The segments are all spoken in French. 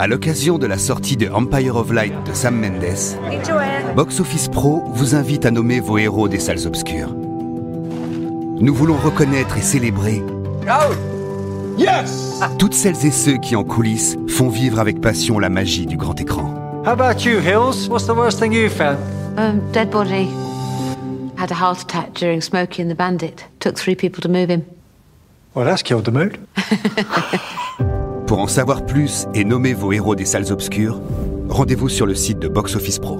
À l'occasion de la sortie de Empire of Light de Sam Mendes, Box Office Pro vous invite à nommer vos héros des salles obscures. Nous voulons reconnaître et célébrer Yes! toutes celles et ceux qui en coulisses font vivre avec passion la magie du grand écran. How about you, Hills? What's the worst thing you found? Um, dead body. Had a heart attack during Smokey and the Bandit. Took three people to move him. Well, that's killed the mood. Pour en savoir plus et nommer vos héros des salles obscures, rendez-vous sur le site de Box Office Pro.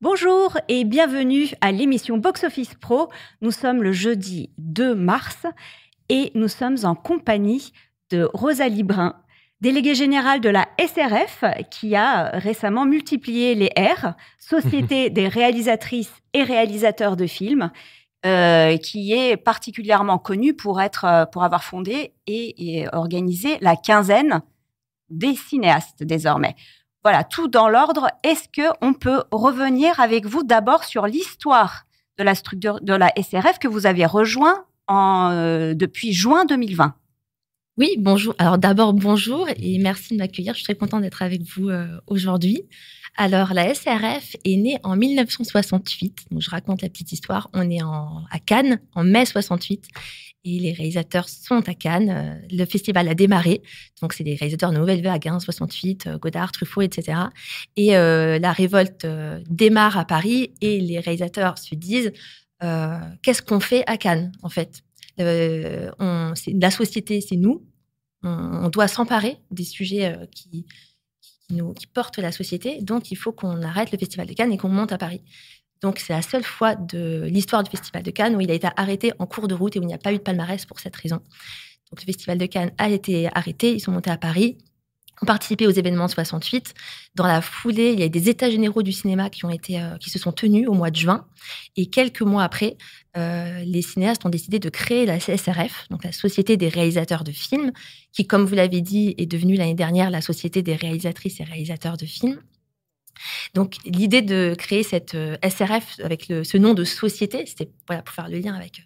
Bonjour et bienvenue à l'émission Box Office Pro. Nous sommes le jeudi 2 mars et nous sommes en compagnie de Rosalie Brun, déléguée générale de la SRF qui a récemment multiplié les R, Société des réalisatrices et réalisateurs de films, euh, qui est particulièrement connue pour, être, euh, pour avoir fondé et, et organisé la quinzaine des cinéastes désormais. Voilà, tout dans l'ordre. Est-ce que on peut revenir avec vous d'abord sur l'histoire de la structure de la SRF que vous avez rejoint en, euh, depuis juin 2020 Oui, bonjour. Alors d'abord, bonjour et merci de m'accueillir. Je suis très contente d'être avec vous euh, aujourd'hui. Alors la SRF est née en 1968. Donc je raconte la petite histoire. On est en, à Cannes en mai 68 et les réalisateurs sont à Cannes. Euh, Le festival a démarré. Donc c'est des réalisateurs de Nouvelle Vague, hein, 68, euh, Godard, Truffaut, etc. Et la révolte démarre à Paris et les réalisateurs se disent qu'est-ce qu'on fait à Cannes en fait? Euh, La société, c'est nous. On, doit s'emparer des sujets euh, qui, qui portent la société. Donc, il faut qu'on arrête le Festival de Cannes et qu'on monte à Paris. Donc, c'est la seule fois de l'histoire du Festival de Cannes où il a été arrêté en cours de route et où il n'y a pas eu de palmarès pour cette raison. Donc, le Festival de Cannes a été arrêté. Ils sont montés à Paris ont participé aux événements de 68. Dans la foulée, il y a des états généraux du cinéma qui ont été, euh, qui se sont tenus au mois de juin. Et quelques mois après, euh, les cinéastes ont décidé de créer la SRF, donc la Société des réalisateurs de films, qui, comme vous l'avez dit, est devenue l'année dernière la Société des réalisatrices et réalisateurs de films. Donc, l'idée de créer cette euh, SRF avec le, ce nom de société, c'était voilà, pour faire le lien avec,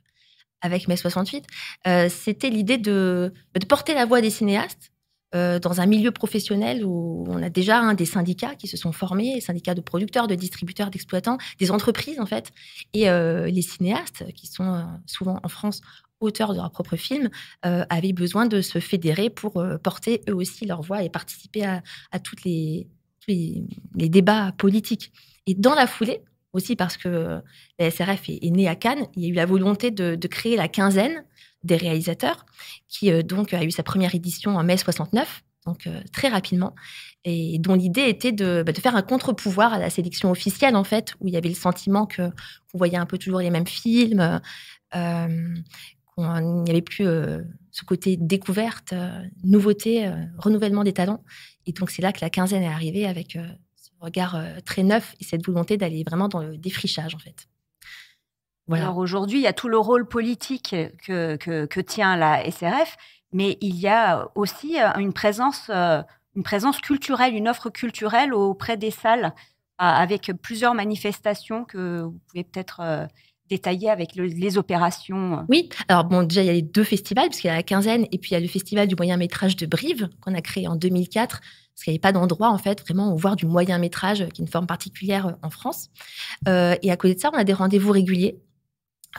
avec mai 68, euh, c'était l'idée de, de porter la voix des cinéastes euh, dans un milieu professionnel où on a déjà hein, des syndicats qui se sont formés, des syndicats de producteurs, de distributeurs, d'exploitants, des entreprises en fait, et euh, les cinéastes qui sont euh, souvent en France auteurs de leurs propres films euh, avaient besoin de se fédérer pour porter eux aussi leur voix et participer à, à toutes les, les débats politiques. Et dans la foulée, aussi parce que la SRF est, est née à Cannes, il y a eu la volonté de, de créer la quinzaine des réalisateurs, qui euh, donc a eu sa première édition en mai 69, donc euh, très rapidement, et dont l'idée était de, bah, de faire un contre-pouvoir à la sélection officielle, en fait, où il y avait le sentiment que qu'on voyait un peu toujours les mêmes films, euh, qu'on n'y avait plus ce côté découverte, nouveauté, renouvellement des talents. Et donc c'est là que la quinzaine est arrivée avec ce regard très neuf et cette volonté d'aller vraiment dans le défrichage, en fait. Voilà. Alors aujourd'hui, il y a tout le rôle politique que, que, que tient la SRF, mais il y a aussi euh, une présence, euh, une présence culturelle, une offre culturelle auprès des salles, euh, avec plusieurs manifestations que vous pouvez peut-être détailler avec le- les opérations. Oui, alors bon, déjà, il y a les deux festivals, parce qu'il y a la quinzaine, et puis il y a le festival du moyen métrage de Brive, qu'on a créé en 2004, parce qu'il n'y avait pas d'endroit, en fait, vraiment, où voir du moyen métrage, qui est une forme particulière en France. Euh, et à côté de ça, on a des rendez-vous réguliers.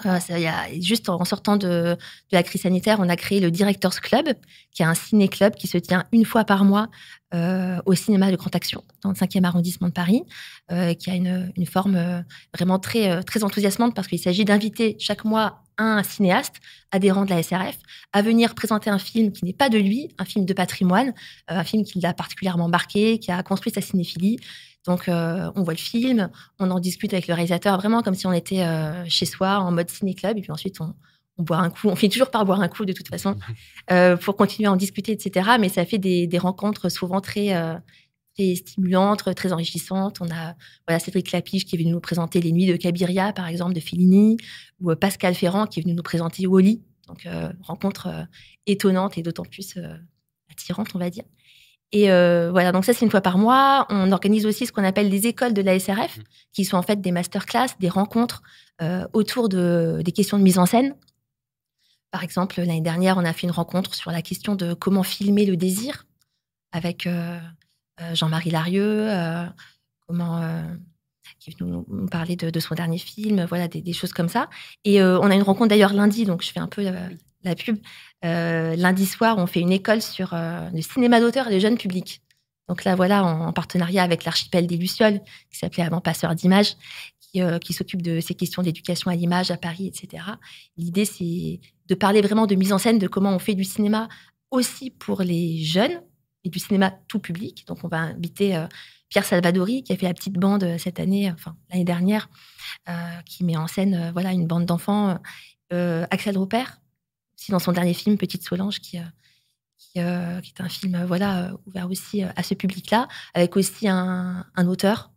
Euh, y a, juste en sortant de, la crise sanitaire, on a créé le Directors Club, qui est un ciné-club qui se tient une fois par mois euh, au cinéma de Grande Action, dans le 5e arrondissement de Paris, euh, qui a une, forme vraiment très, très enthousiasmante parce qu'il s'agit d'inviter chaque mois un cinéaste adhérent de la SRF à venir présenter un film qui n'est pas de lui, un film de patrimoine, un film qui l'a particulièrement marqué, qui a construit sa cinéphilie. Donc, euh, on voit le film, on en discute avec le réalisateur, vraiment comme si on était euh, chez soi, en mode ciné-club, et puis ensuite, on, on boit un coup. On finit toujours par boire un coup, de toute façon, euh, pour continuer à en discuter, etc. Mais ça fait des, des rencontres souvent très, très stimulantes, très enrichissantes. On a voilà, Cédric Lapiche qui est venu nous présenter Les Nuits de Cabiria, par exemple, de Fellini, ou Pascal Ferrand qui est venu nous présenter Wally. Donc, rencontre étonnante et d'autant plus attirante, on va dire. Et voilà, donc ça c'est une fois par mois. On organise aussi ce qu'on appelle les écoles de la SRF, mmh. qui sont en fait des masterclass, des rencontres autour de, des questions de mise en scène. Par exemple, l'année dernière, on a fait une rencontre sur la question de comment filmer le désir avec Jean-Marie Larieux, comment qui venu nous parler de, son dernier film, voilà, des, choses comme ça. Et on a une rencontre d'ailleurs lundi, donc je fais un peu la pub. Euh, lundi soir, on fait une école sur euh, le cinéma d'auteur et le jeune public. Donc là, voilà, en, partenariat avec l'archipel des Lucioles, qui s'appelait avant Passeur d'images, qui, euh, s'occupe de ces questions d'éducation à l'image à Paris, etc. L'idée, c'est de parler vraiment de mise en scène, de comment on fait du cinéma aussi pour les jeunes et du cinéma tout public. Donc, on va inviter Pierre Salvadori, qui a fait la petite bande cette année, enfin l'année dernière, qui met en scène voilà une bande d'enfants. Axel Rupert, dans son dernier film, Petite Solange, qui, euh, euh, qui, est un film euh, voilà, ouvert aussi à ce public-là, avec aussi un, auteur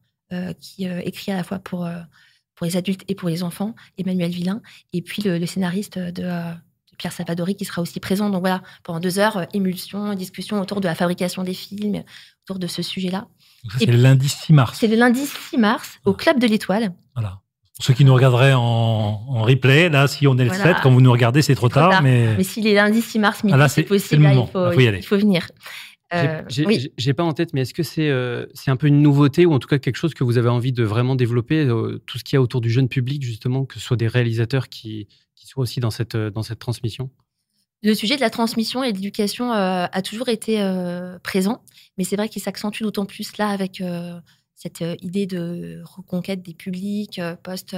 qui écrit à la fois pour, pour les adultes et pour les enfants, Emmanuel Villain, et puis le, scénariste de, Pierre Savadori qui sera aussi présent. Donc voilà, pendant deux heures, émulsion, discussion autour de la fabrication des films, autour de ce sujet-là. C'est le lundi 6 mars. C'est le lundi 6 mars au Club de l'Étoile. Voilà. Ceux qui nous regarderaient en, replay, là, si on est le 7, quand vous nous regardez, c'est trop, tard, Mais, mais s'il est lundi 6 mars midi, ah, c'est possible, il, faut, il, faut, venir. Euh, j'ai pas en tête, mais est-ce que c'est euh, c'est un peu une nouveauté ou en tout cas quelque chose que vous avez envie de vraiment développer, euh, tout ce qu'il y a autour du jeune public, justement, que ce soit des réalisateurs qui, qui soient aussi dans cette, dans cette transmission? Le sujet de la transmission et de l'éducation a toujours été présent, mais c'est vrai qu'il s'accentue d'autant plus là avec cette idée de reconquête des publics, post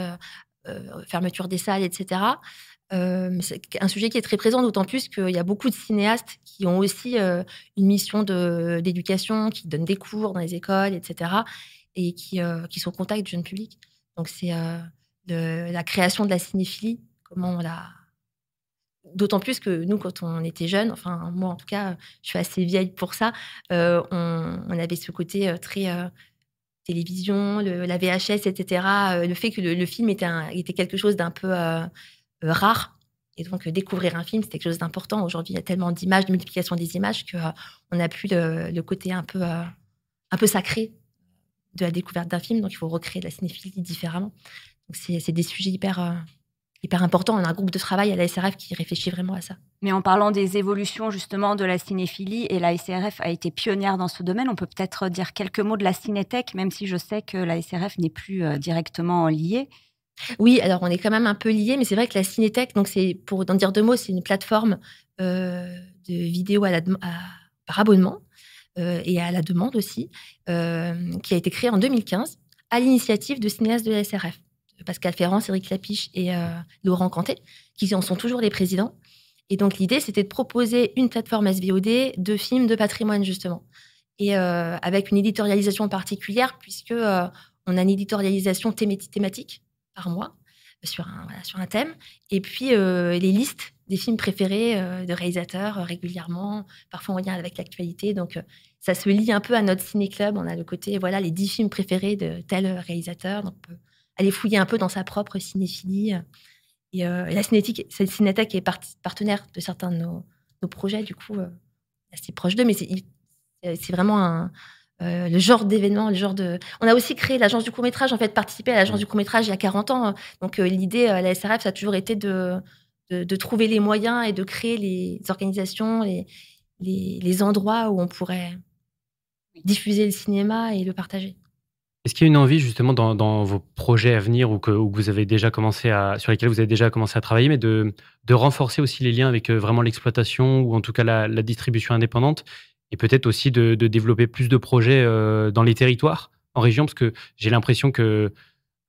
fermeture des salles, etc. c'est un sujet qui est très présent, d'autant plus qu'il y a beaucoup de cinéastes qui ont aussi une mission d'éducation, qui donnent des cours dans les écoles, etc., et qui, qui sont en contact du jeune public. Donc c'est la création de la cinéphilie, comment on l'a D'autant plus que nous, quand on était jeunes, enfin moi en tout cas, je suis assez vieille pour ça, on, on, avait ce côté très télévision, la VHS, etc. Euh, le fait que le, film était, quelque chose d'un peu euh, euh, rare. Et donc, découvrir un film, c'était quelque chose d'important. Aujourd'hui, il y a tellement d'images, de multiplication des images, qu'on on n'a plus le, côté un peu, un peu sacré de la découverte d'un film. Donc, il faut recréer la cinéphilie différemment. Donc, c'est des sujets hyper, hyper important. On a un groupe de travail à la SRF qui réfléchit vraiment à ça. Mais en parlant des évolutions justement de la cinéphilie, et la SRF a été pionnière dans ce domaine, on peut peut-être dire quelques mots de la cinétech, même si je sais que la SRF n'est plus euh, directement liée. Oui, alors on est quand même un peu liés, mais c'est vrai que la cinétech, donc c'est pour en dire deux mots, c'est une plateforme euh, de vidéos à la, par abonnement euh, et à la demande aussi, qui a été créée en 2015 à l'initiative de cinéastes de la SRF. Pascal Ferrand, Cédric Lapiche et euh, Laurent Cantet, qui en sont toujours les présidents. Et donc l'idée, c'était de proposer une plateforme SVOD de films de patrimoine, justement. Et euh, avec une éditorialisation particulière, puisque euh, on a une éditorialisation thématique par mois sur un, sur un thème. Et puis les listes des films préférés de réalisateurs régulièrement, parfois en lien avec l'actualité. Donc ça se lie un peu à notre ciné-club. On a le côté, voilà, les dix films préférés de tel réalisateur. Donc aller fouiller un peu dans sa propre cinéphilie. Et, euh, la cinétique, cette est partenaire de certains de nos, projets, du coup, euh, assez proche d'eux, mais c'est vraiment euh, le genre d'événement, le genre de. On a aussi créé l'agence du court métrage, en fait, participé à l'agence du court métrage il y a 40 ans. Donc l'idée à la SRF, ça a toujours été de, de, trouver les moyens et de créer les organisations, les, les, les endroits où on pourrait diffuser le cinéma et le partager. Est-ce qu'il y a une envie justement dans, vos projets à venir ou que, vous avez déjà commencé à, sur lesquels vous avez déjà commencé à travailler, mais de, de renforcer aussi les liens avec euh, vraiment l'exploitation ou en tout cas la, distribution indépendante et peut-être aussi de, développer plus de projets euh, dans les territoires, en région, parce que j'ai l'impression que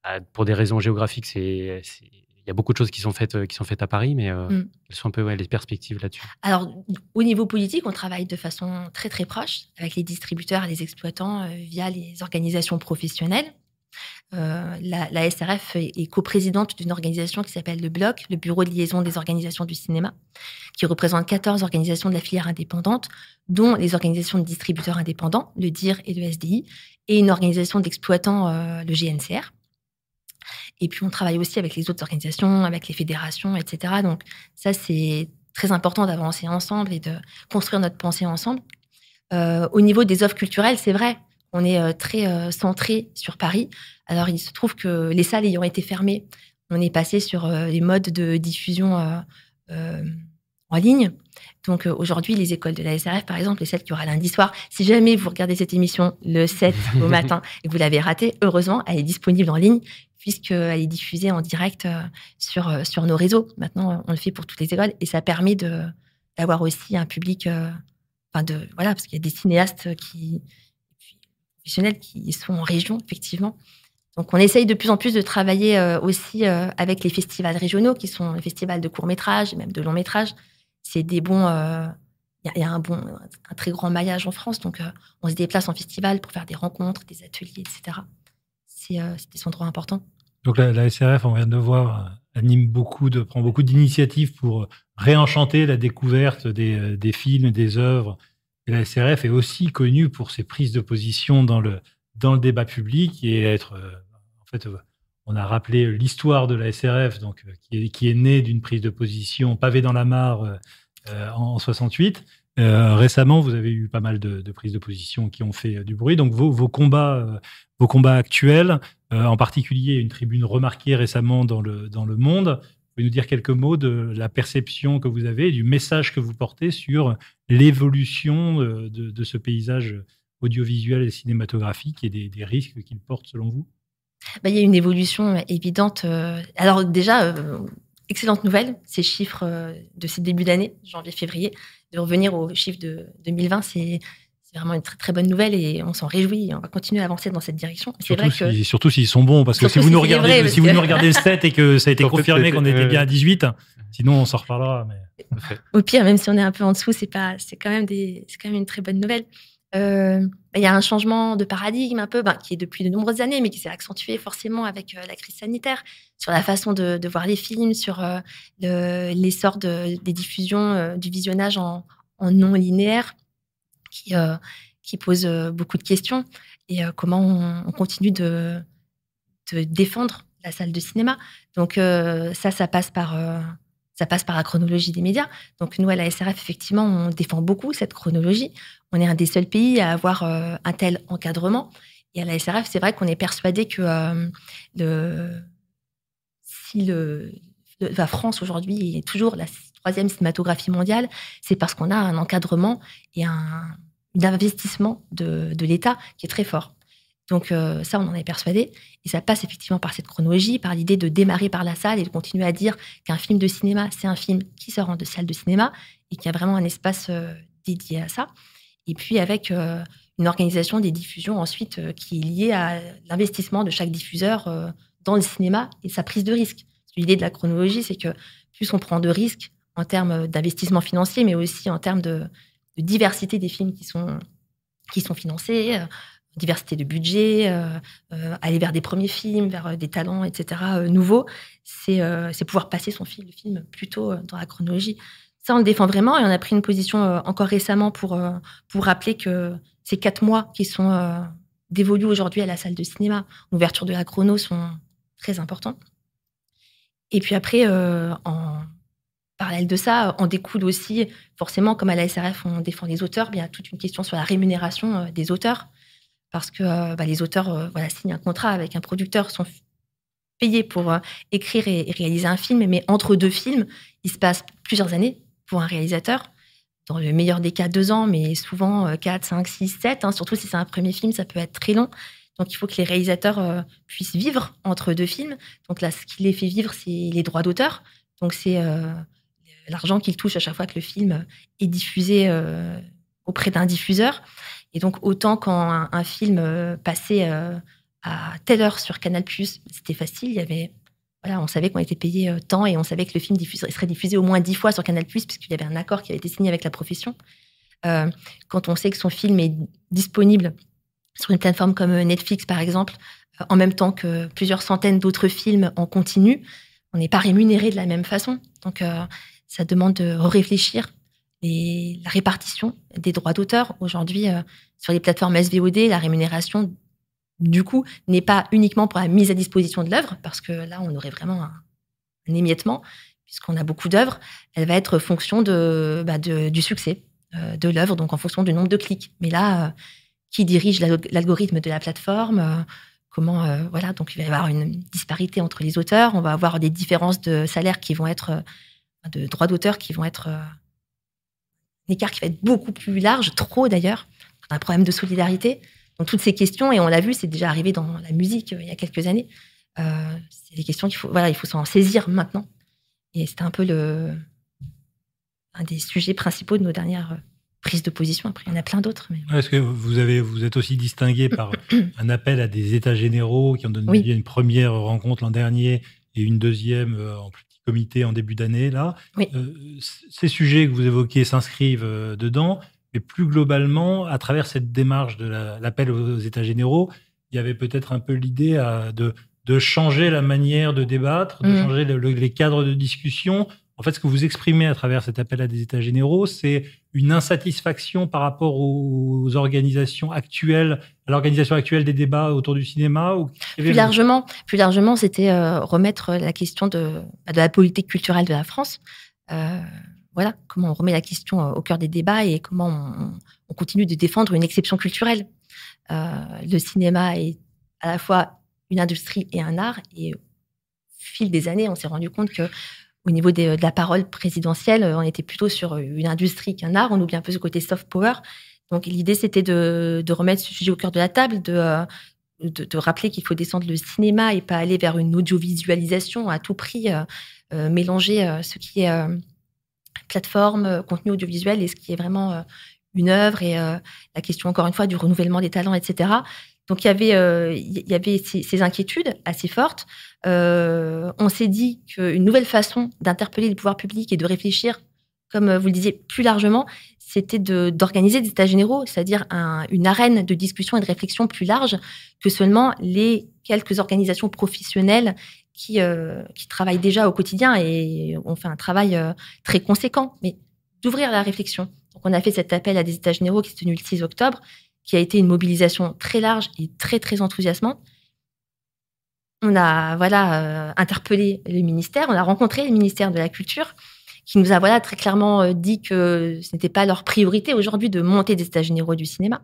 bah, pour des raisons géographiques, c'est y a beaucoup de choses qui sont faites, euh, qui sont faites à Paris, mais euh, mm. quelles sont un peu les perspectives là-dessus Alors, au niveau politique, on travaille de façon très très proche avec les distributeurs et les exploitants euh, via les organisations professionnelles. la, SRF est, coprésidente d'une organisation qui s'appelle le BLOC, le Bureau de liaison des organisations du cinéma, qui représente 14 organisations de la filière indépendante, dont les organisations de distributeurs indépendants, le DIR et le SDI, et une organisation d'exploitants, le GNCR. Et puis, on travaille aussi avec les autres organisations, avec les fédérations, etc. Donc, ça, c'est très important d'avancer ensemble et de construire notre pensée ensemble. au niveau des offres culturelles, c'est vrai, on est très centré sur Paris. Alors, il se trouve que les salles ayant été fermées, on est passé sur les modes de diffusion en ligne. Donc aujourd'hui, les écoles de la SRF, par exemple, et celles qui aura lundi soir, si jamais vous regardez cette émission le 7 au matin et que vous l'avez ratée, heureusement, elle est disponible en ligne puisqu'elle est diffusée en direct sur, sur nos réseaux. Maintenant, on le fait pour toutes les écoles et ça permet de, d'avoir aussi un public, enfin de, voilà, parce qu'il y a des cinéastes qui, professionnels qui sont en région, effectivement. Donc, on essaye de plus en plus de travailler aussi avec les festivals régionaux, qui sont les festivals de court métrage, même de long métrage, c'est des bons. Euh, il y, a un bon, un très grand maillage en France, donc euh, on se déplace en festival pour faire des rencontres, des ateliers, etc. C'est euh, des endroits importants. Donc la, SRF, on vient de voir, anime beaucoup, prend beaucoup d'initiatives pour réenchanter la découverte des, films, des œuvres. La SRF est aussi connue pour ses prises de position dans le, dans le débat public et être, en fait, on a rappelé l'histoire de la SRF, donc, qui, est, qui est née d'une prise de position pavée dans la mare euh, en 68. Euh, récemment, vous avez eu pas mal de, prises de position qui ont fait euh, du bruit. Donc vos, combats, vos combats actuels, en particulier une tribune remarquée récemment dans le, dans le Monde. Pouvez nous dire quelques mots de la perception que vous avez, du message que vous portez sur l'évolution de, ce paysage audiovisuel et cinématographique et des, risques qu'il porte selon vous? Bah, Il y a une évolution évidente. Alors déjà, excellente nouvelle, ces chiffres euh, de ces débuts d'année, janvier-février, de revenir aux chiffres de 2020, c'est vraiment une très, très bonne nouvelle et on s'en réjouit. On va continuer à avancer dans cette direction. C'est vrai que... surtout s'ils sont bons, parce que si vous, nous regardez, si vous nous regardez le 7 et que ça a été confirmé qu'on était bien à 18, sinon on s'en reparlera. Mais... Au pire, même si on est un peu en dessous, c'est pas, c'est quand même des, c'est quand même une très bonne nouvelle. Euh, il y a un changement de paradigme un peu, ben, qui est depuis de nombreuses années, mais qui s'est accentué forcément avec euh, la crise sanitaire, sur la façon de, voir les films, sur euh, l'essor des diffusions, du visionnage en, non linéaire, qui, pose beaucoup de questions, et comment on, continue de, défendre la salle de cinéma. Donc ça, ça passe par ça passe par la chronologie des médias. Donc nous, à la SRF, effectivement, on défend beaucoup cette chronologie. On est un des seuls pays à avoir euh, un tel encadrement. Et à la SRF, c'est vrai qu'on est persuadé que euh, si la France aujourd'hui est toujours la troisième cinématographie mondiale, c'est parce qu'on a un encadrement et un, investissement de l'État qui est très fort. Donc euh, ça, on en est persuadé. Et ça passe effectivement par cette chronologie, par l'idée de démarrer par la salle et de continuer à dire qu'un film de cinéma, c'est un film qui sort en de salle de cinéma et qu'il y a vraiment un espace euh, dédié à ça. Et puis avec euh, une organisation des diffusions ensuite qui est liée à l'investissement de chaque diffuseur dans le cinéma et sa prise de risque. L'idée de la chronologie, c'est que plus on prend de risques en termes d'investissement financier, mais aussi en termes de, de diversité des films qui sont, qui sont financés, diversité de budget, euh, euh, aller vers des premiers films, vers euh, des talents, etc., nouveaux, c'est pouvoir passer son film, le film plutôt dans la chronologie. Ça, on le défend vraiment et on a pris une position encore récemment pour, pour rappeler que ces quatre mois qui sont dévolus aujourd'hui à la salle de cinéma, ouverture de la chrono, sont très importants. Et puis après, en parallèle de ça, on découle aussi, forcément, comme à la SRF, on défend les auteurs, bien toute une question sur la rémunération des auteurs parce que euh, bah, les auteurs euh, signent un contrat avec un producteur, sont payés pour euh, écrire et, réaliser un film, mais entre deux films, il se passe plusieurs années pour un réalisateur. Dans le meilleur des cas, deux ans, mais souvent 4, 5, 6, 7. surtout si c'est un premier film, ça peut être très long. Donc il faut que les réalisateurs puissent vivre entre deux films. Donc là, ce qui les fait vivre, c'est les droits d'auteur. Donc c'est l'argent qu'ils touchent à chaque fois que le film est diffusé auprès d'un diffuseur. Et donc, autant quand un, film euh, passait euh, à telle heure sur Canal+, c'était facile. Il y avait, voilà, on savait qu'on était payé euh, tant et on savait que le film serait diffusé au moins dix fois sur Canal+, puisqu'il y avait un accord qui avait été signé avec la profession. quand on sait que son film est disponible sur une plateforme comme Netflix, par exemple, en même temps que plusieurs centaines d'autres films en continu, on n'est pas rémunéré de la même façon. Donc, ça demande de réfléchir et la répartition des droits d'auteur. Aujourd'hui, euh, sur les plateformes SVOD, la rémunération, du coup, n'est pas uniquement pour la mise à disposition de l'œuvre, parce que là, on aurait vraiment un, émiettement, puisqu'on a beaucoup d'œuvres. Elle va être fonction de, bah, du succès. de l'œuvre, donc en fonction du nombre de clics. Mais là, qui dirige l'algorithme de la plateforme comment voilà donc il va y avoir une disparité entre les auteurs on va avoir des différences de salaire qui vont être de droits d'auteur qui vont être un écart qui va être beaucoup plus large trop d'ailleurs un problème de solidarité donc toutes ces questions et on l'a vu c'est déjà arrivé dans la musique il y a quelques années c'est des questions qu'il faut voilà il faut s'en saisir maintenant et c'était un peu le un des sujets principaux de nos dernières prises de position. Après, il y en a plein d'autres. Mais... Est-ce que vous, avez, vous êtes aussi distingué par un appel à des états généraux qui ont donné une première rencontre l'an dernier et une deuxième euh, en petit comité en début d'année là. Euh, ces sujets que vous évoquez s'inscrivent euh, dedans, mais plus globalement, à travers cette démarche de l'appel aux états généraux, il y avait peut-être un peu l'idée de, de changer la manière de débattre, de mmh. changer les cadres de discussion en fait, ce que vous exprimez à travers cet appel à des États généraux, c'est une insatisfaction par rapport aux organisations actuelles, à l'organisation actuelle des débats autour du cinéma ou... Plus largement, plus largement, c'était euh, remettre la question de, bah, de, la politique culturelle de la France. Euh, voilà, comment on remet la question euh, au cœur des débats et comment on, on continue de défendre une exception culturelle. le cinéma est à la fois une industrie et un art, et au fil des années, on s'est rendu compte que au niveau de la parole présidentielle, on était plutôt sur une industrie qu'un art. On oublie un peu ce côté soft power. Donc l'idée, c'était de, remettre ce sujet au cœur de la table, de, rappeler qu'il faut descendre le cinéma et pas aller vers une audiovisualisation à tout prix, euh, euh, mélanger euh, ce qui est plateforme, contenu audiovisuel et ce qui est vraiment une œuvre et la question encore une fois du renouvellement des talents, etc. Donc il y avait, euh, ces, inquiétudes assez fortes. Euh, on s'est dit qu'une nouvelle façon d'interpeller les pouvoirs publics et de réfléchir, comme vous le disiez plus largement, c'était d'organiser des états généraux, c'est-à-dire une arène de discussion et de réflexion plus large que seulement les quelques organisations professionnelles euh, qui travaillent déjà au quotidien et ont fait un travail très conséquent, mais d'ouvrir la réflexion. Donc on a fait cet appel à des états généraux qui s'est tenu le 6 octobre qui a été une mobilisation très large et très très enthousiasmante. On a voilà euh, interpellé le ministère, on a rencontré le ministère de la Culture qui nous a voilà très clairement euh, dit que ce n'était pas leur priorité aujourd'hui de monter des états généraux du cinéma.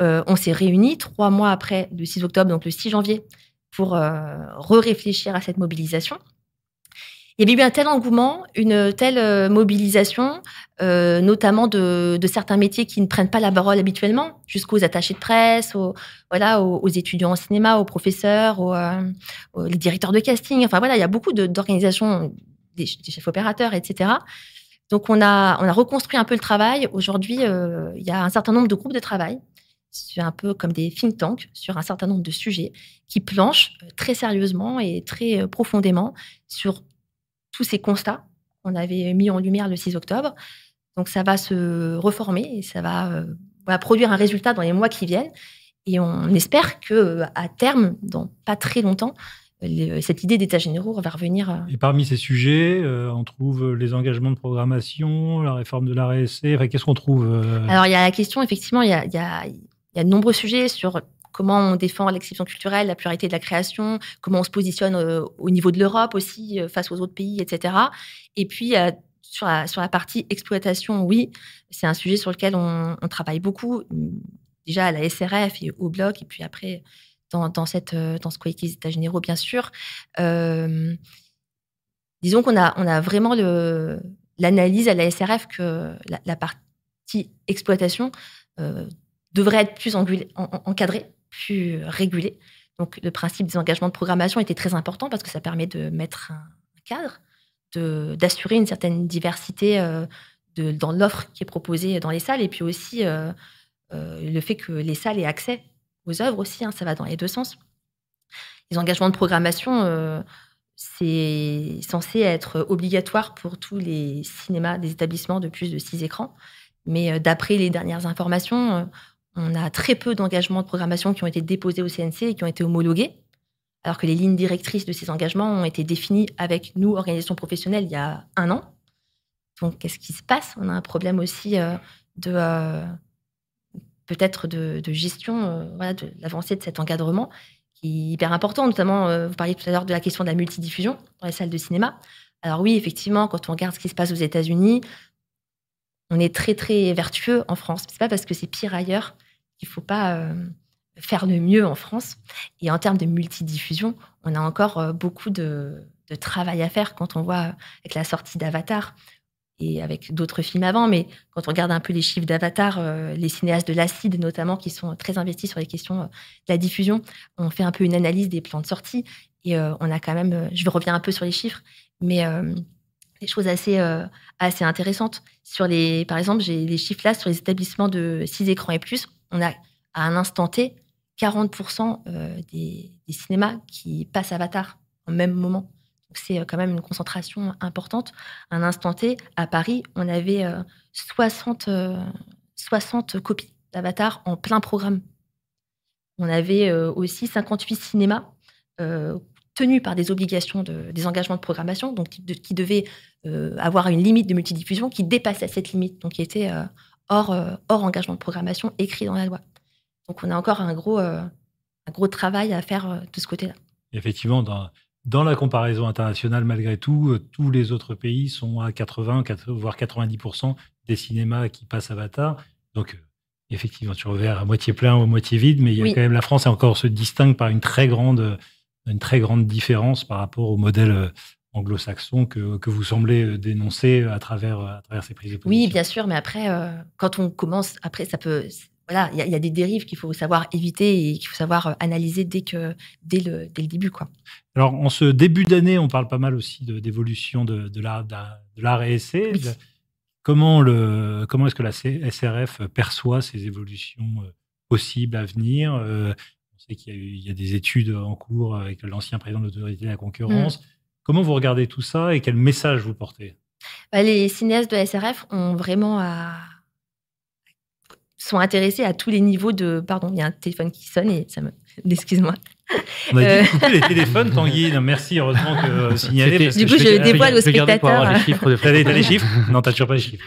Euh, on s'est réunis trois mois après le 6 octobre, donc le 6 janvier, pour re-réfléchir à cette mobilisation il y avait eu un tel engouement, une telle euh, mobilisation, euh, notamment de, certains métiers qui ne prennent pas la parole habituellement, jusqu'aux attachés de presse, aux, voilà, aux, étudiants en cinéma, aux professeurs, aux, euh, directeurs de casting. Enfin voilà, il y a beaucoup d'organisations, des, chefs opérateurs, etc. Donc on a, on a reconstruit un peu le travail. Aujourd'hui, il y a un certain nombre de groupes de travail c'est un peu comme des think tanks sur un certain nombre de sujets qui planchent très sérieusement et très profondément sur tous ces constats qu'on avait mis en lumière le 6 octobre. Donc ça va se reformer et ça va, euh, produire un résultat dans les mois qui viennent. Et on espère que euh, à terme, dans pas très longtemps, cette idée d'état généraux va revenir. Euh, et parmi ces sujets, on trouve les engagements de programmation, la réforme de la RSC. Qu'est-ce qu'on trouve Alors il y a la question, effectivement, il y a, il y a, il y a de nombreux sujets sur comment on défend l'exception culturelle, la pluralité de la création, comment on se positionne euh, au niveau de l'Europe aussi euh, face aux autres pays, etc. Et puis euh, sur la, partie exploitation, oui, c'est un sujet sur lequel on, travaille beaucoup, déjà à la SRF et au bloc, et puis après dans, dans, cette, dans ce collectif des États généraux, bien sûr. disons qu'on a, on a vraiment l'analyse à la SRF que la, partie exploitation devrait être plus encadrée plus régulé. Donc, le principe des engagements de programmation était très important parce que ça permet de mettre un cadre, d'assurer une certaine diversité euh, de, dans l'offre qui est proposée dans les salles et puis aussi euh, euh, le fait que les salles aient accès aux œuvres aussi, hein, ça va dans les deux sens. Les engagements de programmation, c'est censé être obligatoire pour tous les cinémas des établissements de plus de six écrans. Mais d'après les dernières informations, on a très peu d'engagements de programmation qui ont été déposés au CNC et qui ont été homologués, alors que les lignes directrices de ces engagements ont été définies avec nous, organisations professionnelles, il y a un an. Donc, qu'est-ce qui se passe? On a un problème aussi euh, de euh, peut-être de, gestion euh, de l'avancée de cet encadrement qui est hyper important. Notamment, vous parliez tout à l'heure de la question de la multidiffusion dans les salles de cinéma. Alors oui, effectivement, quand on regarde ce qui se passe aux États-Unis, on est très très vertueux en France. C'est pas parce que c'est pire ailleurs qu'il faut pas euh, faire le mieux en France. Et en termes de multidiffusion, on a encore euh, beaucoup de, travail à faire quand on voit avec la sortie d'Avatar et avec d'autres films avant, mais quand on regarde un peu les chiffres d'Avatar, euh, les cinéastes de l'acide notamment, qui sont très investis sur les questions de la diffusion, on fait un peu une analyse des plans de sortie et on a quand même, je reviens un peu sur les chiffres, mais des choses assez, assez intéressantes. Sur les, par exemple, j'ai les chiffres là sur les établissements de 6 écrans et plus. On a à un instant T 40% euh, des, cinémas qui passent Avatar en même moment. c'est euh, quand même une concentration importante. À un instant T, à Paris, on avait 60, 60 copies d'Avatar en plein programme. On avait aussi 58 cinémas tenus par des obligations, de, des engagements de programmation, donc qui, devaient euh, avoir une limite de multidiffusion qui dépassait cette limite, donc qui était euh, hors, euh, hors engagement de programmation écrit dans la loi. Donc on a encore un gros, un gros travail à faire de ce côté-là. Effectivement, dans, dans la comparaison internationale, malgré tout, tous les autres pays sont à 80, voire 90% des cinémas qui passent Avatar. Donc, effectivement, tu reverras à moitié plein ou à moitié vide, mais il y a quand même la France encore se distingue par une très grande une très grande différence par rapport au modèle euh, anglo-saxon que, que, vous semblez euh, dénoncer à travers, à travers ces prises de position. Oui, bien sûr, mais après, euh, quand on commence, après, ça peut. Voilà, il y, a des dérives qu'il faut savoir éviter et qu'il faut savoir analyser dès, que, dès, le, dès le début. Quoi. Alors, en ce début d'année, on parle pas mal aussi d'évolution de, de l'art de, et essai. Comment, le, comment est-ce que la SRF perçoit ces évolutions possibles à venir sait qu'il y, a des études en cours avec l'ancien président de l'autorité de la concurrence. Mm. Comment vous regardez tout ça et quel message vous portez? Bah, Les cinéastes de la SRF ont vraiment à... sont intéressés à tous les niveaux de. Pardon, il y a un téléphone qui sonne et ça me. Excuse-moi. On a dit euh. couper les téléphones, Tanguy. merci, heureusement que euh, signalé. du coup, je, dévoile aux spectateurs. les chiffres de T'as les chiffres? Non, t'as toujours pas les chiffres.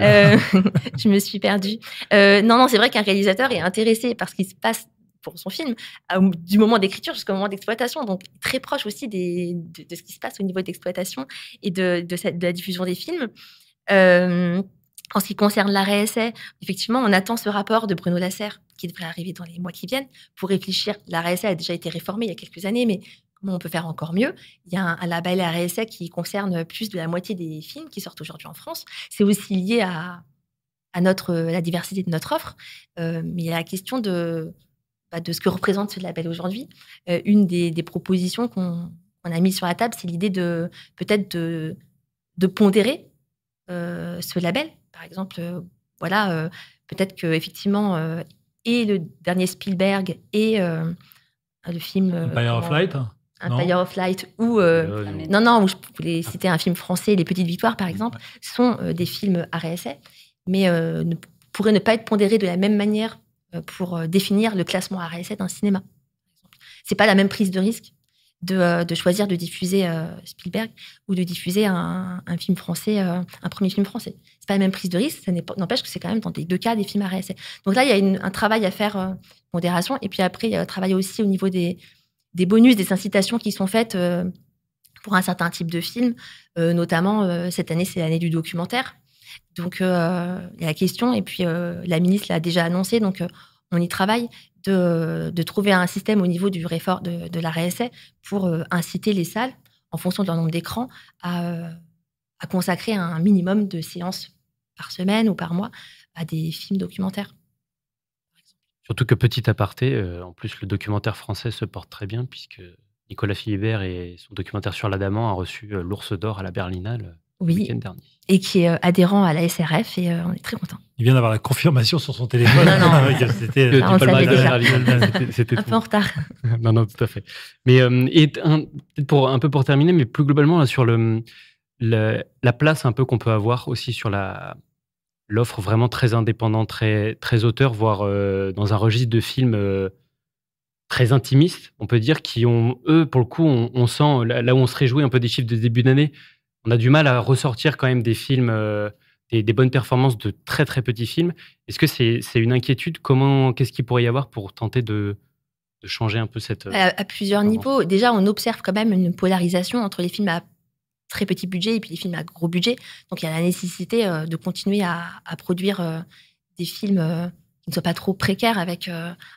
Euh, je me suis perdue. non, non, c'est vrai qu'un réalisateur est intéressé par ce qui se passe pour son film, du moment d'écriture jusqu'au moment d'exploitation. Donc, très proche aussi de, ce qui se passe au niveau d'exploitation et de, de, la diffusion des films. Euh, en ce qui concerne l'arrêt essai, effectivement, on attend ce rapport de Bruno Lasserre qui devrait arriver dans les mois qui viennent pour réfléchir. L'arrêt essai a déjà été réformé il y a quelques années, mais comment on peut faire encore mieux? Il y a un, label arrêt essai qui concerne plus de la moitié des films qui sortent aujourd'hui en France. C'est aussi lié à, à notre, la diversité de notre offre, euh, mais il y a la question de bah, de ce que représente ce label aujourd'hui. Euh, une des, propositions qu'on a mis sur la table, c'est l'idée de peut-être de, de, pondérer euh, ce label. Par exemple, euh, voilà, peut-être que effectivement et le dernier Spielberg et le film Empire of Light. Empire of Light ou non non où je voulais citer un film français Les Petites Victoires par exemple sont des films à réessai mais ne, pourraient ne pas être pondérés de la même manière pour euh, définir le classement RSS d'un cinéma. C'est pas la même prise de risque de, euh, choisir de diffuser Spielberg ou de diffuser un, un film français, un premier film français. C'est pas la même prise de risque. Ça n'empêche que c'est quand même dans les deux cas des films RSS. Donc là, il y a un travail à faire modération. Et puis après, il y a un travail aussi au niveau des, des bonus, des incitations qui sont faites pour un certain type de film. notamment, cette année, c'est l'année du documentaire. Donc, euh, il y a la question, et puis euh, la ministre l'a déjà annoncé, donc euh, on y travaille, de, trouver un système au niveau du réfort de, la RSA pour inciter les salles, en fonction de leur nombre d'écrans, à, consacrer un minimum de séances par semaine ou par mois à des films documentaires. Surtout que petit aparté, en plus le documentaire français se porte très bien puisque Nicolas Philibert et son documentaire sur l'Adamant a reçu l'Ours d'Or à la Berlinale oui, et qui est euh, adhérent à la SRF et euh, on est très content. Il vient d'avoir la confirmation sur son téléphone. non, non, c'était euh, un peu en retard. non, non, tout à fait. Mais et pour un peu pour terminer, mais plus globalement sur le, la place un peu qu'on peut avoir aussi sur la l'offre vraiment très indépendante, très très auteur, voire dans un registre de films très intimistes, on peut dire, qui ont eux pour le coup, on, on sent là où on se réjouit un peu des chiffres de début d'année on a du mal à ressortir quand même des films, euh, des, bonnes performances de très très petits films. Est-ce que c'est une inquiétude? Comment, qu'est-ce qu'il pourrait y avoir pour tenter de, changer un peu cette à, plusieurs niveaux. Déjà, on observe quand même une polarisation entre les films à très petit budget et puis des films à gros budget. Donc il y a la nécessité de continuer à, produire des films ne soient pas trop précaires avec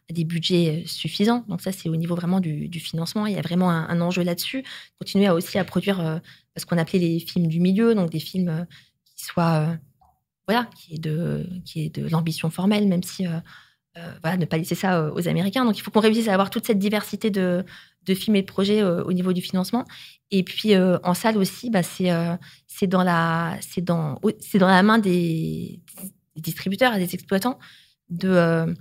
des budgets suffisants. Donc ça, c'est au niveau vraiment du, financement. Il y a vraiment un, enjeu là-dessus. Continuer à aussi à produire ce qu'on appelait les films du milieu, donc des films qui soient voilà, qui est de, qui est de l'ambition formelle, même si euh, voilà, ne pas laisser ça euh, aux Américains. Donc il faut qu'on réussisse à avoir toute cette diversité de, de films et de projets euh, au niveau du financement. Et puis en salle aussi, bah, c'est c'est dans la dans dans la main des, distributeurs et des exploitants de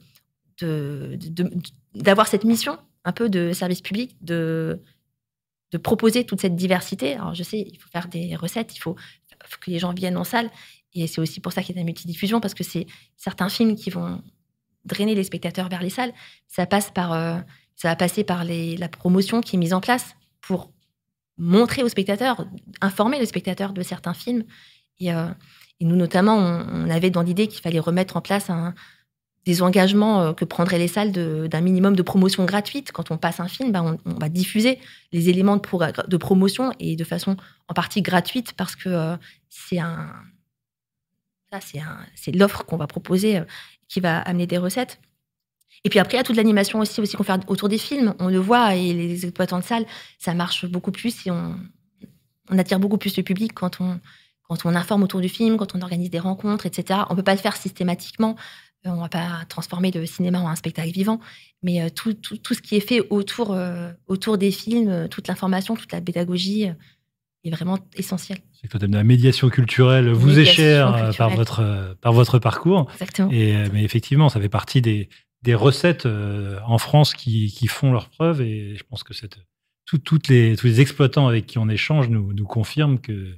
d'avoir cette mission un peu de service public de de proposer toute cette diversité. Alors je sais, il faut faire des recettes, il faut, que les gens viennent en salle. Et c'est aussi pour ça qu'il y a la multidiffusion, parce que c'est certains films qui vont drainer les spectateurs vers les salles. Ça passe par, euh, ça va passer par les, la promotion qui est mise en place pour montrer aux spectateurs, informer les spectateurs de certains films. Et, euh, nous, notamment, on, avait dans l'idée qu'il fallait remettre en place un, des engagements euh, que prendraient les salles d'un minimum de promotion gratuite. Quand on passe un film, ben on, va diffuser les éléments de, promotion et de façon en partie gratuite parce que c'est un, c'est l'offre qu'on va proposer qui va amener des recettes. Et puis après, il y a toute l'animation aussi, aussi qu'on fait autour des films. On le voit, et les exploitants de salles, ça marche beaucoup plus et on, on attire beaucoup plus le public quand on, quand on informe autour du film, quand on organise des rencontres, etc. On ne peut pas le faire systématiquement. Euh, on ne va pas transformer le cinéma en un spectacle vivant, mais euh, tout, tout, tout ce qui est fait autour, euh, autour des films, toute l'information, toute la pédagogie est vraiment essentielle. C'est que la médiation culturelle vous est cher euh, par votre, par votre parcours. Exactement. Et, mais effectivement, ça fait partie des, des recettes en France qui, qui, font leurs preuves. Et je pense que cette, toutes les, tous les exploitants avec qui on échange nous, nous confirment que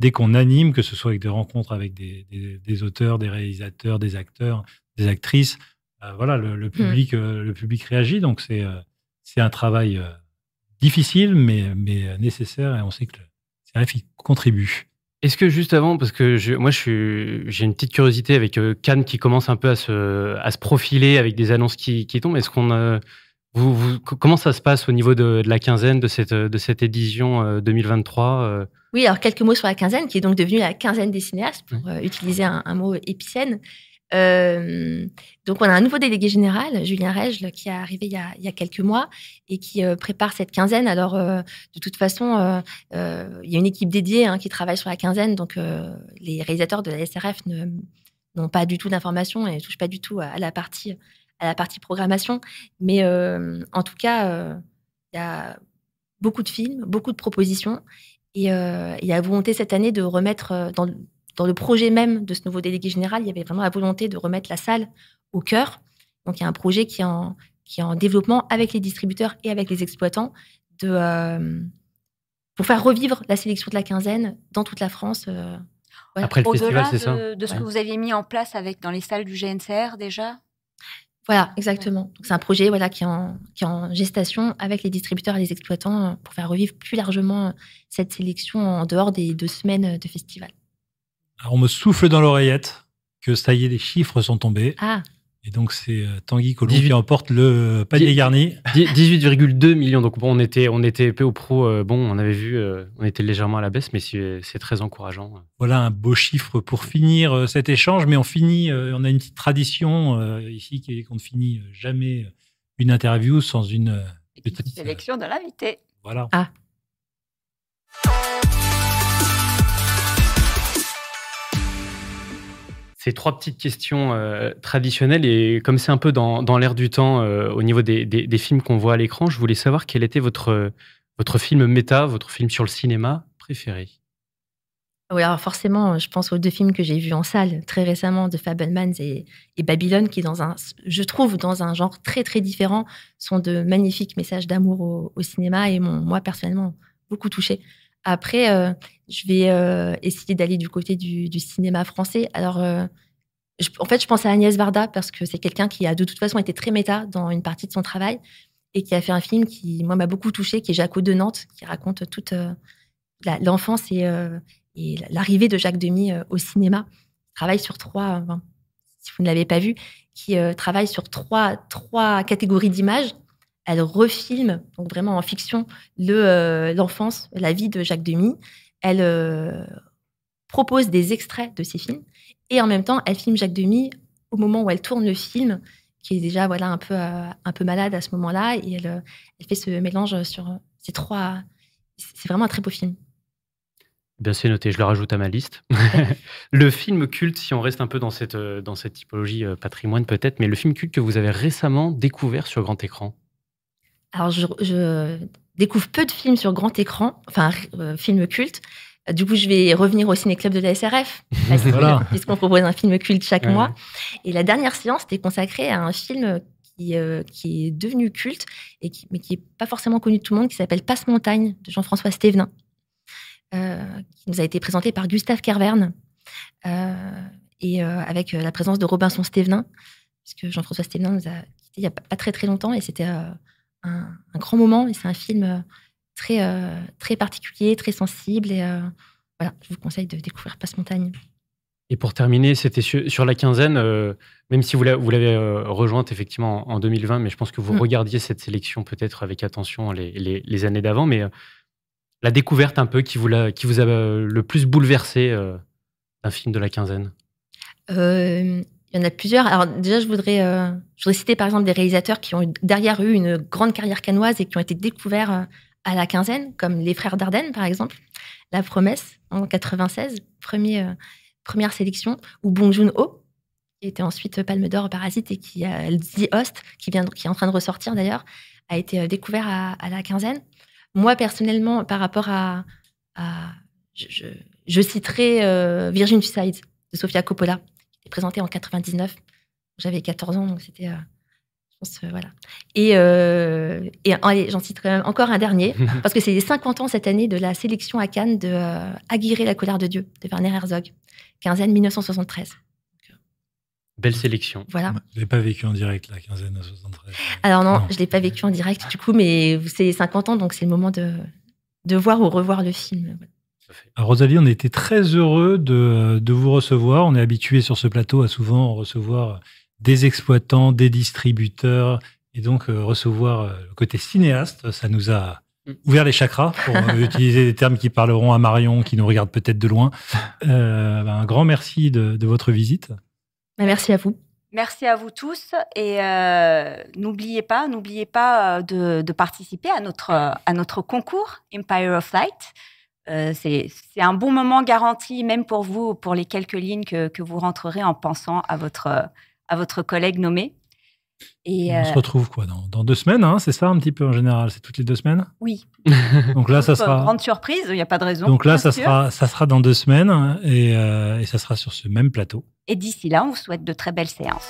dès qu'on anime, que ce soit avec des rencontres avec des, des, auteurs, des réalisateurs, des acteurs, des actrices, voilà, le, le hmm. public, le public réagit. Donc c'est c'est un travail difficile, mais, mais nécessaire. Et on sait que il contribue. Est-ce que juste avant, parce que je, moi j'ai une petite curiosité avec euh, Cannes qui commence un peu à se, à se profiler avec des annonces qui, qui tombent. Est-ce qu'on a, vous, vous, comment ça se passe au niveau de, de, la quinzaine de cette, de cette édition 2023 euh, euh? Oui, alors quelques mots sur la quinzaine, qui est donc devenue la quinzaine des cinéastes, pour utiliser un, un, mot épicène. Euh, donc, on a un nouveau délégué général, Julien Règle, qui est arrivé il y a, il y a quelques mois et qui euh, prépare cette quinzaine. Alors, euh, de toute façon, euh, il y a une équipe dédiée hein, qui travaille sur la quinzaine. Donc, les réalisateurs de la SRF n'ont pas du tout d'informations et ne touchent pas du tout à, la partie à la partie programmation. Mais en tout cas, il y a beaucoup de films, beaucoup de propositions. Et il y a la volonté cette année de remettre dans, dans le projet même de ce nouveau délégué général, il y avait vraiment la volonté de remettre la salle au cœur. Donc, il y a un projet qui est en, qui est en développement avec les distributeurs et avec les exploitants de, euh, pour faire revivre la sélection de la quinzaine dans toute la France. Euh, Après le festival, c'est ça? De ce que vous aviez mis en place avec, dans les salles du GNCR déjà? Voilà, exactement. C'est un projet voilà, qui, est en, qui est en gestation avec les distributeurs et les exploitants euh, pour faire revivre plus largement cette sélection en dehors des deux semaines de festival on me souffle dans l'oreillette que ça y est, les chiffres sont tombés. Ah. Et donc, c'est euh, Tanguy Colomb qui emporte le panier garni. 18,2 millions. Donc, bon, on était, on était peu au pro. Euh, bon, on avait vu, euh, on était légèrement à la baisse, mais c'est très encourageant. Voilà un beau chiffre pour finir cet échange. Mais on finit, on a une petite tradition ici qui est qu'on ne finit jamais une interview sans une petite sélection de l'invité. Voilà. Ah. Ces trois petites questions euh, traditionnelles. Et comme c'est un peu dans, l'air du temps euh, au niveau des, des, films qu'on voit à l'écran, je voulais savoir quel était votre, votre film méta, votre film sur le cinéma préféré. Oui, alors forcément, je pense aux deux films que j'ai vus en salle très récemment, de Fabelmans et, et, Babylone, qui, dans un, je trouve, dans un genre très très différent, sont de magnifiques messages d'amour au, au, cinéma et m'ont, moi, personnellement, beaucoup touché. Après, euh, je vais euh, essayer d'aller du côté du, cinéma français. Alors, euh, en fait, je pense à Agnès Varda parce que c'est quelqu'un qui a de toute façon été très méta dans une partie de son travail et qui a fait un film qui, moi, m'a beaucoup touché, qui est Jaco de Nantes, qui raconte toute l'enfance et, et l'arrivée de Jacques Demy au cinéma. Il travaille sur trois, si vous ne l'avez pas vu, qui travaille sur trois, trois catégories d'images elle refilme, donc vraiment en fiction, le, euh, l'enfance, la vie de Jacques Demy. elle propose des extraits de ses films et en même temps, elle filme Jacques Demy au moment où elle tourne le film, qui est déjà voilà un peu un peu malade à ce moment-là, et elle, elle fait ce mélange sur ces trois. C'est vraiment un très beau film. Bien, c'est noté, je le rajoute à ma liste. le film culte, si on reste un peu dans cette, euh, dans cette typologie euh, patrimoine peut-être, mais le film culte que vous avez récemment découvert sur grand écran? Alors, je, découvre peu de films sur grand écran, enfin, euh, films cultes. Du coup, je vais revenir au Ciné-Club de la SRF, puisqu'on propose un film culte chaque mois. Et la dernière séance était consacrée à un film qui, qui est devenu culte, et qui, mais qui n'est pas forcément connu de tout le monde, qui s'appelle Passe-Montagne, de Jean-François Stévenin. Euh, qui nous a été présenté par Gustave Kerverne euh, et euh, avec la présence de Robinson Stévenin, puisque Jean-François Stévenin nous a quittés il n'y a pas très très longtemps et c'était un, grand moment et c'est un film très, très particulier, très sensible et voilà, je vous conseille de découvrir Passe-Montagne. Et pour terminer, c'était sur, la quinzaine, même si vous l'avez rejointe effectivement en 2020, mais je pense que vous mm. regardiez cette sélection peut-être avec attention les, les années d'avant, mais la découverte un peu qui vous, a, qui vous a euh, le plus bouleversé euh, d'un film de la quinzaine? Euh, Il y en a plusieurs. Alors déjà, je voudrais, je voudrais citer par exemple des réalisateurs qui ont derrière eux une grande carrière canoise et qui ont été découverts à la quinzaine, comme les frères Dardenne par exemple, La Promesse en 96, premier, première sélection, ou Bong Joon-ho, qui était ensuite Palme d'Or Parasite et qui a The Host, qui, est en train de ressortir d'ailleurs, a été découvert à, la quinzaine. Moi, personnellement, par rapport à. je, citerai euh, Virgin Suicide de Sofia Coppola, présentée en 99. J'avais 14 ans, donc c'était. Euh, je pense, euh, voilà. Et, et allez, j'en citerai encore un dernier, parce que c'est les 50 ans cette année de la sélection à Cannes de Aguirre, la colère de Dieu, de Werner Herzog, quinzaine 1973. Belle sélection. Voilà. Je ne l'ai pas vécu en direct, la quinzaine à 73. Alors non, je ne l'ai pas vécu en direct du coup, mais c'est 50 ans, donc c'est le moment de, de voir ou revoir le film. Alors Rosalie, on était très heureux de, de vous recevoir. On est habitué sur ce plateau à souvent recevoir des exploitants, des distributeurs, et donc euh, recevoir euh, le côté cinéaste, ça nous a mm. ouvert les chakras, pour euh, utiliser des termes qui parleront à Marion, qui nous regarde peut-être de loin. Ben, un grand merci de, de votre visite. Bah, merci à vous. Merci à vous tous et euh, n'oubliez pas, n'oubliez pas de, participer à notre, à notre concours Empire of Light. Euh, c'est un bon moment garanti, même pour vous, pour les quelques lignes que, que vous rentrerez en pensant à votre, à votre collègue nommé. Et on se retrouve quoi dans, deux semaines, hein, c'est ça un petit peu en général C'est toutes les deux semaines? Oui. Donc là, ça sera. Grande surprise, il n'y a pas de raison. Donc là, ça sera, ça sera dans deux semaines et, et ça sera sur ce même plateau. Et d'ici là, on vous souhaite de très belles séances.